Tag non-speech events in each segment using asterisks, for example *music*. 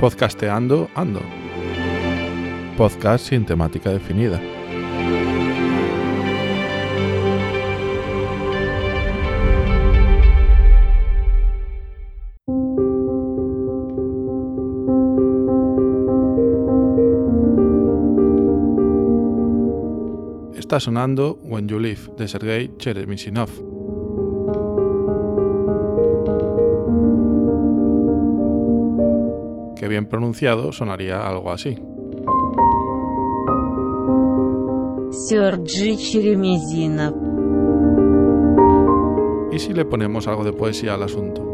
Podcasteando Ando. Podcast sin temática definida. Está sonando When You Live de Sergei Cheremisinov. Que bien pronunciado sonaría algo así. ¿Y si le ponemos algo de poesía al asunto?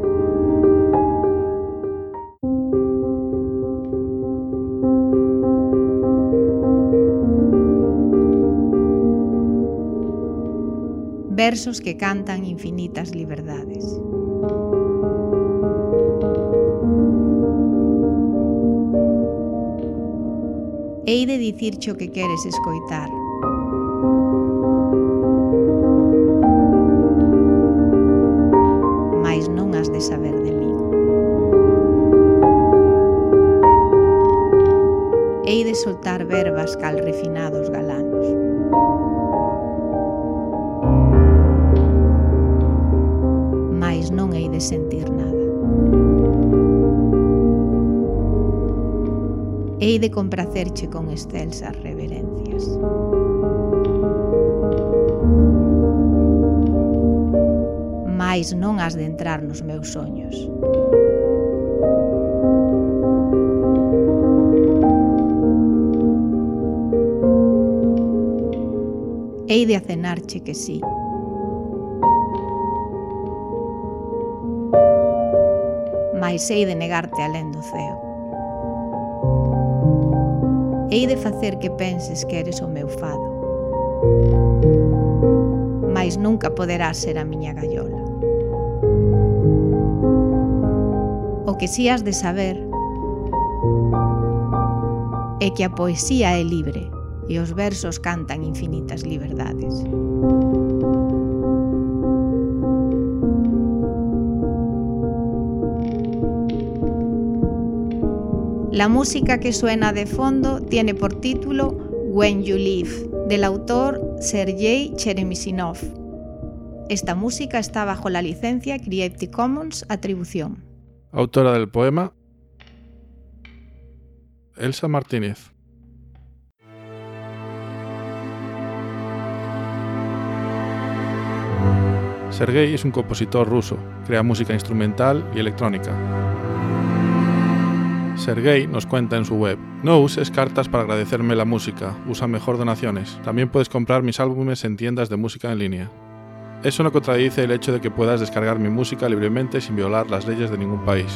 versos que cantan infinitas liberdades. hei de dicirche o que queres escoitar. Mais non has de saber de mí. Hei de soltar verbas cal refinados galanos. Mais non hei de sentir hei de compracerche con excelsas reverencias. Mais non has de entrar nos meus soños. Hei de acenarche que sí. Mais hei de negarte alén do ceo hei de facer que penses que eres o meu fado. Mais nunca poderás ser a miña gallola. O que si has de saber é que a poesía é libre e os versos cantan infinitas liberdades. La música que suena de fondo tiene por título When You Live, del autor Sergei Cheremisinov. Esta música está bajo la licencia Creative Commons Atribución. Autora del poema Elsa Martínez. Sergei es un compositor ruso, crea música instrumental y electrónica. Sergey nos cuenta en su web, no uses cartas para agradecerme la música, usa mejor donaciones. También puedes comprar mis álbumes en tiendas de música en línea. Eso no contradice el hecho de que puedas descargar mi música libremente sin violar las leyes de ningún país.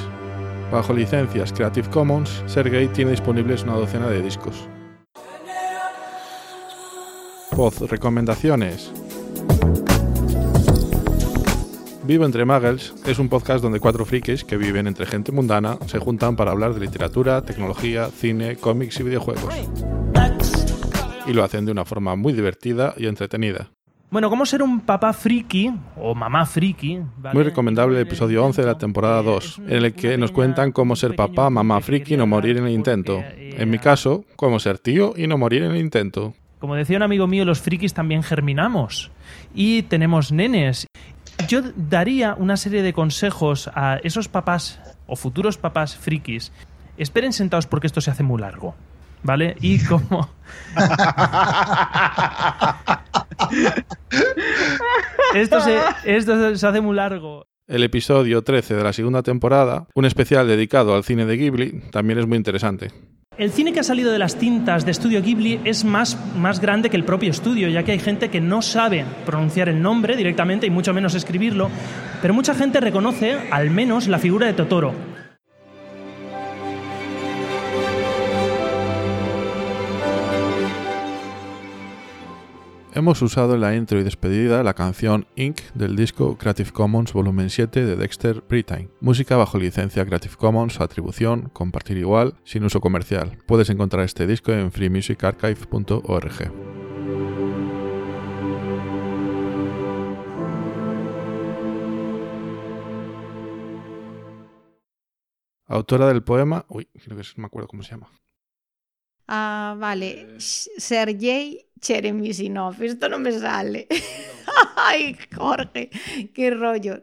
Bajo licencias Creative Commons, Sergey tiene disponibles una docena de discos. Voz recomendaciones. Vivo entre Muggles es un podcast donde cuatro frikis que viven entre gente mundana se juntan para hablar de literatura, tecnología, cine, cómics y videojuegos. Y lo hacen de una forma muy divertida y entretenida. Bueno, ¿cómo ser un papá friki o mamá friki? ¿vale? Muy recomendable el episodio 11 de la temporada 2, en el que nos cuentan cómo ser papá, mamá friki y no morir en el intento. En mi caso, cómo ser tío y no morir en el intento. Como decía un amigo mío, los frikis también germinamos y tenemos nenes. Yo daría una serie de consejos a esos papás o futuros papás frikis. Esperen sentados porque esto se hace muy largo. ¿Vale? Y *laughs* como. esto, se, esto se hace muy largo. El episodio 13 de la segunda temporada, un especial dedicado al cine de Ghibli, también es muy interesante. El cine que ha salido de las tintas de Estudio Ghibli es más, más grande que el propio estudio, ya que hay gente que no sabe pronunciar el nombre directamente y mucho menos escribirlo, pero mucha gente reconoce al menos la figura de Totoro. Hemos usado en la intro y despedida la canción Inc. del disco Creative Commons Volumen 7 de Dexter Britain. Música bajo licencia Creative Commons, atribución, compartir igual, sin uso comercial. Puedes encontrar este disco en freemusicarchive.org. Autora del poema. Uy, creo que no me acuerdo cómo se llama. Ah, vale. Sergei Cheremisinov. Esto no me sale. *laughs* Ay, Jorge, qué rollo.